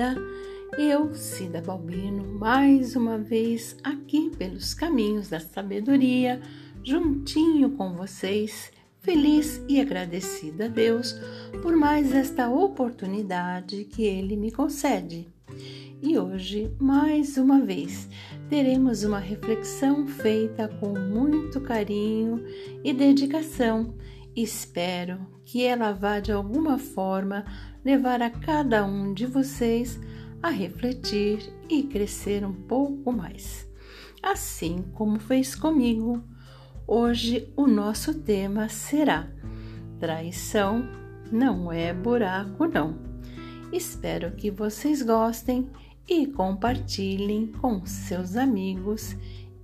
Querida. Eu, Cida Balbino, mais uma vez aqui pelos caminhos da sabedoria, juntinho com vocês, feliz e agradecida a Deus por mais esta oportunidade que Ele me concede. E hoje, mais uma vez, teremos uma reflexão feita com muito carinho e dedicação. Espero que ela vá de alguma forma levar a cada um de vocês a refletir e crescer um pouco mais. Assim como fez comigo, hoje o nosso tema será Traição não é buraco, não. Espero que vocês gostem e compartilhem com seus amigos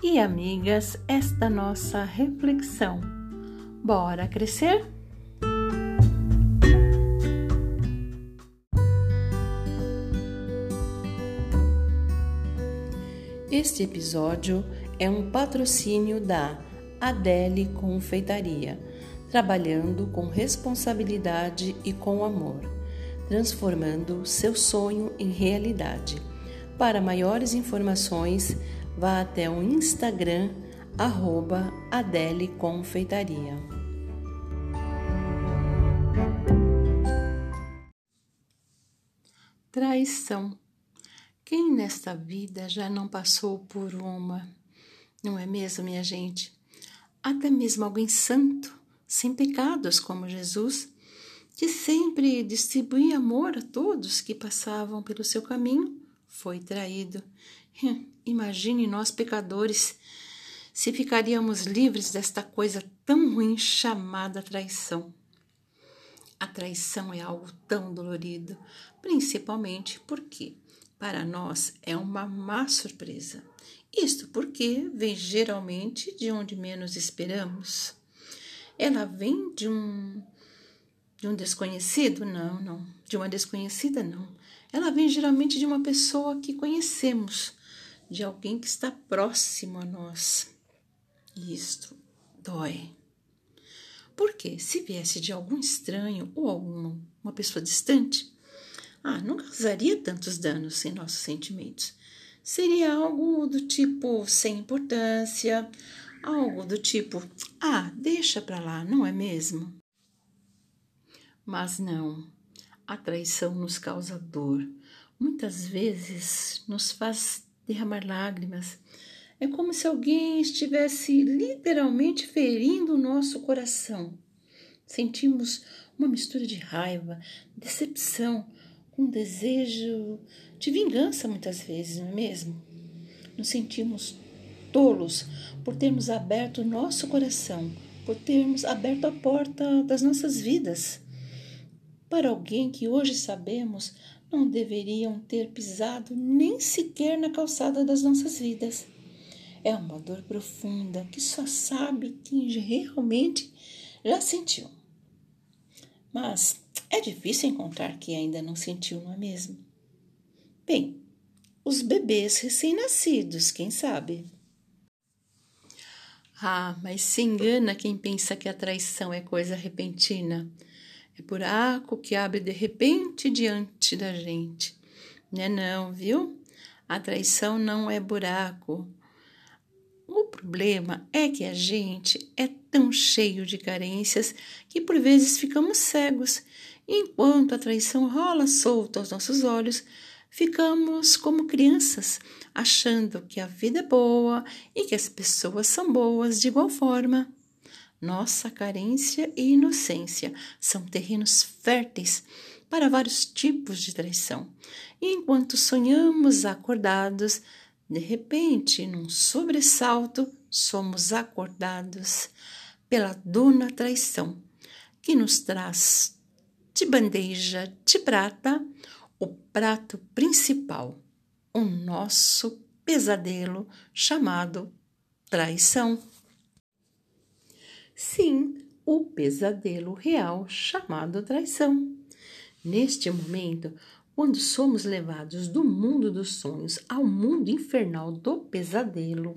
e amigas esta nossa reflexão. Bora crescer? Este episódio é um patrocínio da Adele Confeitaria, trabalhando com responsabilidade e com amor, transformando seu sonho em realidade. Para maiores informações, vá até o Instagram arroba Adele Confeitaria. Traição quem nesta vida já não passou por uma? Não é mesmo, minha gente? Até mesmo alguém santo, sem pecados como Jesus, que sempre distribuía amor a todos que passavam pelo seu caminho, foi traído. Imagine nós, pecadores, se ficaríamos livres desta coisa tão ruim chamada traição. A traição é algo tão dolorido, principalmente porque para nós é uma má surpresa. Isto porque vem geralmente de onde menos esperamos. Ela vem de um de um desconhecido? Não, não. De uma desconhecida? Não. Ela vem geralmente de uma pessoa que conhecemos, de alguém que está próximo a nós. E isto dói. Porque se viesse de algum estranho ou alguma uma pessoa distante, ah, não causaria tantos danos em nossos sentimentos. Seria algo do tipo sem importância, algo do tipo, ah, deixa pra lá, não é mesmo? Mas não, a traição nos causa dor, muitas vezes nos faz derramar lágrimas. É como se alguém estivesse literalmente ferindo o nosso coração. Sentimos uma mistura de raiva, decepção, um desejo de vingança muitas vezes, não é mesmo? Nos sentimos tolos por termos aberto o nosso coração, por termos aberto a porta das nossas vidas para alguém que hoje sabemos não deveriam ter pisado nem sequer na calçada das nossas vidas. É uma dor profunda que só sabe quem realmente já sentiu. Mas é difícil encontrar quem ainda não sentiu, não é mesmo? Bem, os bebês recém-nascidos, quem sabe? Ah, mas se engana quem pensa que a traição é coisa repentina. É buraco que abre de repente diante da gente. Não é não, viu? A traição não é buraco. Problema é que a gente é tão cheio de carências que por vezes ficamos cegos Enquanto a traição rola solta aos nossos olhos, ficamos como crianças, achando que a vida é boa e que as pessoas são boas de igual forma. Nossa carência e inocência são terrenos férteis para vários tipos de traição. E enquanto sonhamos acordados, de repente, num sobressalto, somos acordados pela dona traição, que nos traz de bandeja de prata o prato principal, o nosso pesadelo chamado traição. Sim, o pesadelo real chamado traição. Neste momento, quando somos levados do mundo dos sonhos ao mundo infernal do pesadelo,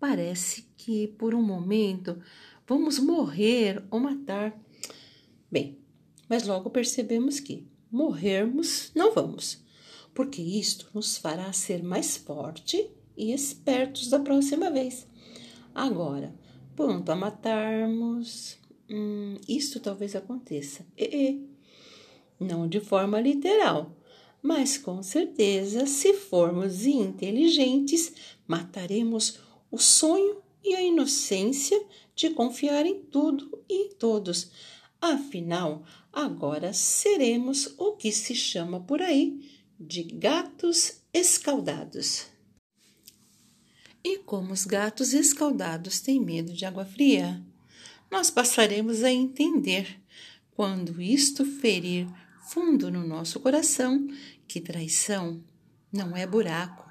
parece que por um momento vamos morrer ou matar. Bem, mas logo percebemos que, morrermos, não vamos, porque isto nos fará ser mais forte e espertos da próxima vez. Agora, quanto a matarmos, hum, isto talvez aconteça. E, e, não de forma literal, mas com certeza, se formos inteligentes, mataremos o sonho e a inocência de confiar em tudo e em todos. Afinal, agora seremos o que se chama por aí de gatos escaldados. E como os gatos escaldados têm medo de água fria, nós passaremos a entender, quando isto ferir fundo no nosso coração, que traição não é buraco,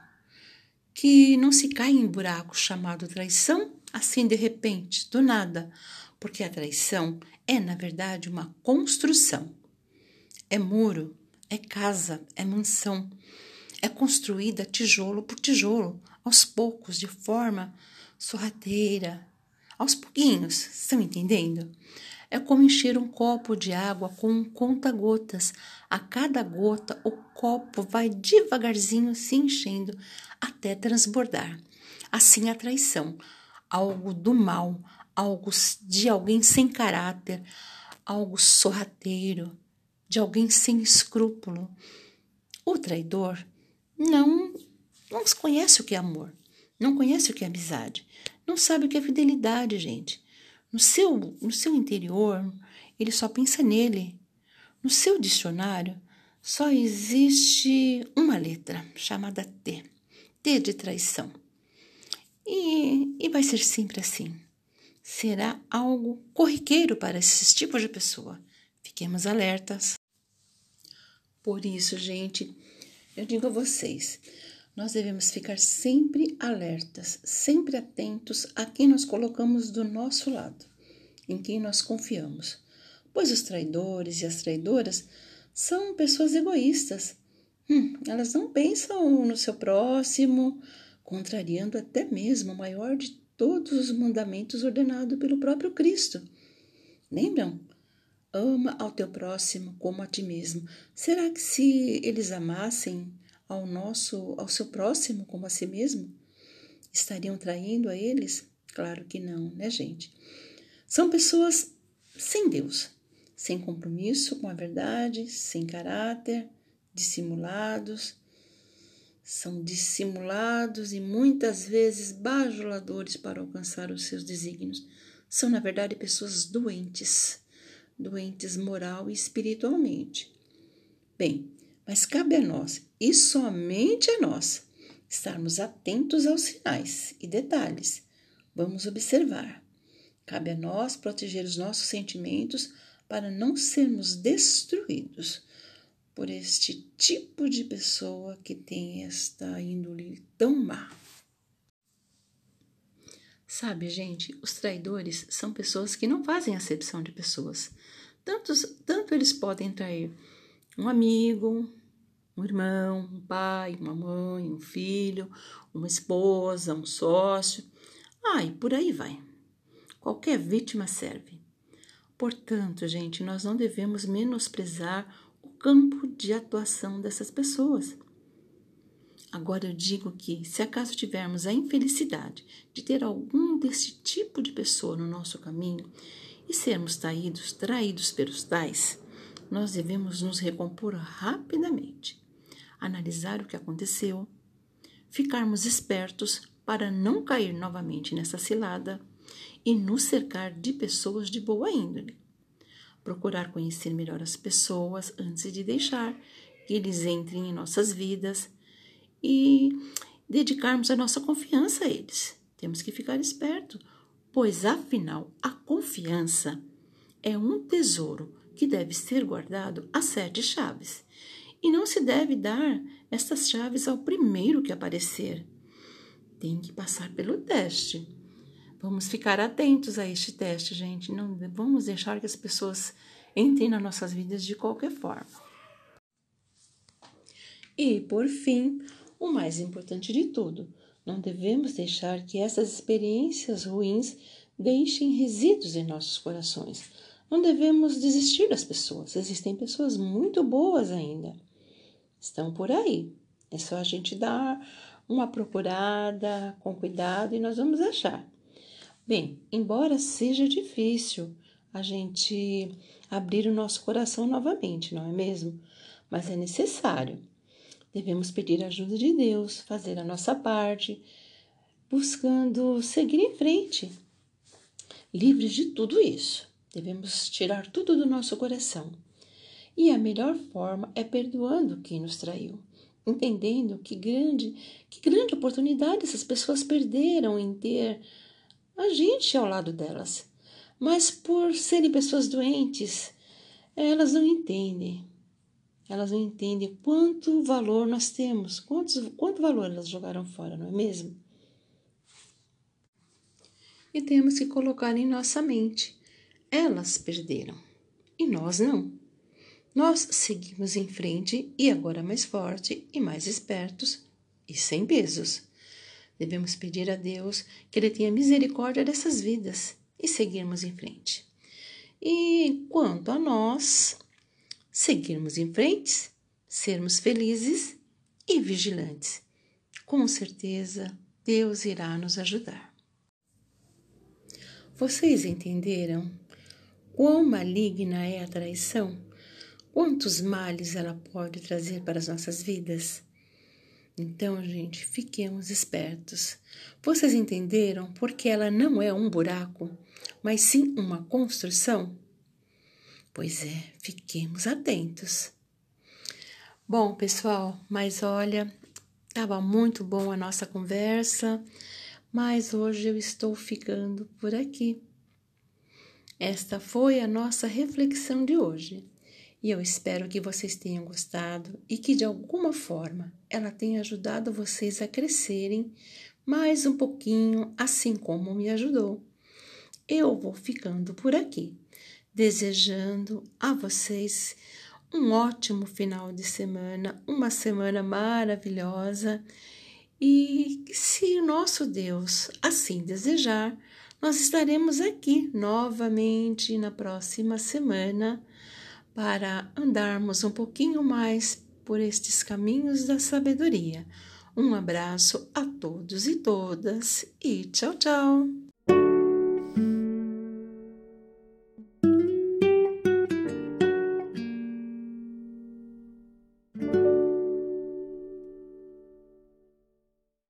que não se cai em buraco chamado traição assim de repente, do nada, porque a traição é, na verdade, uma construção. É muro, é casa, é mansão. É construída tijolo por tijolo, aos poucos, de forma sorrateira, aos pouquinhos, estão entendendo? É como encher um copo de água com um conta-gotas. A cada gota, o copo vai devagarzinho se enchendo até transbordar. Assim a traição, algo do mal, algo de alguém sem caráter, algo sorrateiro, de alguém sem escrúpulo. O traidor não, não conhece o que é amor, não conhece o que é amizade, não sabe o que é fidelidade, gente. No seu, no seu interior, ele só pensa nele. No seu dicionário, só existe uma letra, chamada T. T de traição. E, e vai ser sempre assim. Será algo corriqueiro para esses tipos de pessoa. Fiquemos alertas. Por isso, gente, eu digo a vocês, nós devemos ficar sempre alertas, sempre atentos a quem nós colocamos do nosso lado, em quem nós confiamos. Pois os traidores e as traidoras são pessoas egoístas. Hum, elas não pensam no seu próximo, contrariando até mesmo o maior de todos os mandamentos ordenado pelo próprio Cristo. Lembram? Ama ao teu próximo como a ti mesmo. Será que se eles amassem ao nosso, ao seu próximo como a si mesmo, estariam traindo a eles? Claro que não, né, gente? São pessoas sem Deus, sem compromisso com a verdade, sem caráter, dissimulados, são dissimulados e muitas vezes bajuladores para alcançar os seus desígnios. São, na verdade, pessoas doentes, doentes moral e espiritualmente. Bem, mas cabe a nós, e somente a nós, estarmos atentos aos sinais e detalhes. Vamos observar. Cabe a nós proteger os nossos sentimentos para não sermos destruídos por este tipo de pessoa que tem esta índole tão má. Sabe, gente, os traidores são pessoas que não fazem acepção de pessoas. Tantos, tanto eles podem trair um amigo, um irmão, um pai, uma mãe, um filho, uma esposa, um sócio. Ah, e por aí vai. Qualquer vítima serve. Portanto, gente, nós não devemos menosprezar campo de atuação dessas pessoas. Agora eu digo que, se acaso tivermos a infelicidade de ter algum desse tipo de pessoa no nosso caminho e sermos traídos, traídos pelos tais, nós devemos nos recompor rapidamente, analisar o que aconteceu, ficarmos espertos para não cair novamente nessa cilada e nos cercar de pessoas de boa índole procurar conhecer melhor as pessoas antes de deixar que eles entrem em nossas vidas e dedicarmos a nossa confiança a eles. Temos que ficar esperto, pois afinal a confiança é um tesouro que deve ser guardado a sete chaves. E não se deve dar estas chaves ao primeiro que aparecer. Tem que passar pelo teste. Vamos ficar atentos a este teste, gente. Não vamos deixar que as pessoas entrem nas nossas vidas de qualquer forma. E, por fim, o mais importante de tudo, não devemos deixar que essas experiências ruins deixem resíduos em nossos corações. Não devemos desistir das pessoas. Existem pessoas muito boas ainda. Estão por aí. É só a gente dar uma procurada com cuidado e nós vamos achar. Bem, embora seja difícil a gente abrir o nosso coração novamente, não é mesmo? Mas é necessário. Devemos pedir a ajuda de Deus, fazer a nossa parte, buscando seguir em frente, livres de tudo isso. Devemos tirar tudo do nosso coração. E a melhor forma é perdoando quem nos traiu, entendendo que grande, que grande oportunidade essas pessoas perderam em ter a gente ao lado delas. Mas por serem pessoas doentes, elas não entendem. Elas não entendem quanto valor nós temos, quantos, quanto valor elas jogaram fora, não é mesmo? E temos que colocar em nossa mente: elas perderam e nós não. Nós seguimos em frente e agora mais forte e mais espertos e sem pesos. Devemos pedir a Deus que Ele tenha misericórdia dessas vidas e seguirmos em frente. E quanto a nós, seguirmos em frente, sermos felizes e vigilantes. Com certeza, Deus irá nos ajudar. Vocês entenderam quão maligna é a traição? Quantos males ela pode trazer para as nossas vidas? Então, gente, fiquemos espertos. Vocês entenderam porque ela não é um buraco, mas sim uma construção? Pois é, fiquemos atentos. Bom, pessoal, mas olha, estava muito bom a nossa conversa, mas hoje eu estou ficando por aqui. Esta foi a nossa reflexão de hoje. E eu espero que vocês tenham gostado e que de alguma forma ela tenha ajudado vocês a crescerem mais um pouquinho, assim como me ajudou. Eu vou ficando por aqui, desejando a vocês um ótimo final de semana, uma semana maravilhosa. E se o nosso Deus assim desejar, nós estaremos aqui novamente na próxima semana para andarmos um pouquinho mais por estes caminhos da sabedoria. Um abraço a todos e todas e tchau, tchau!